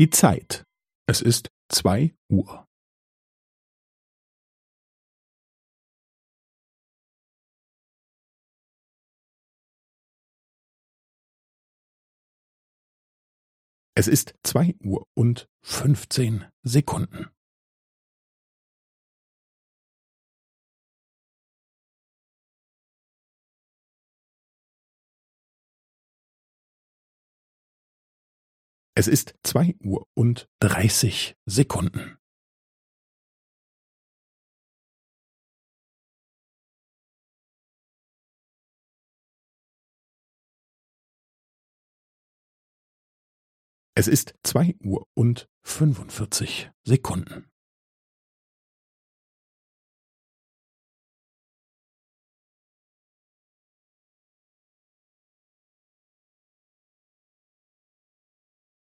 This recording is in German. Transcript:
Die Zeit. Es ist zwei Uhr. Es ist zwei Uhr und fünfzehn Sekunden. Es ist zwei Uhr und dreißig Sekunden. Es ist zwei Uhr und fünfundvierzig Sekunden.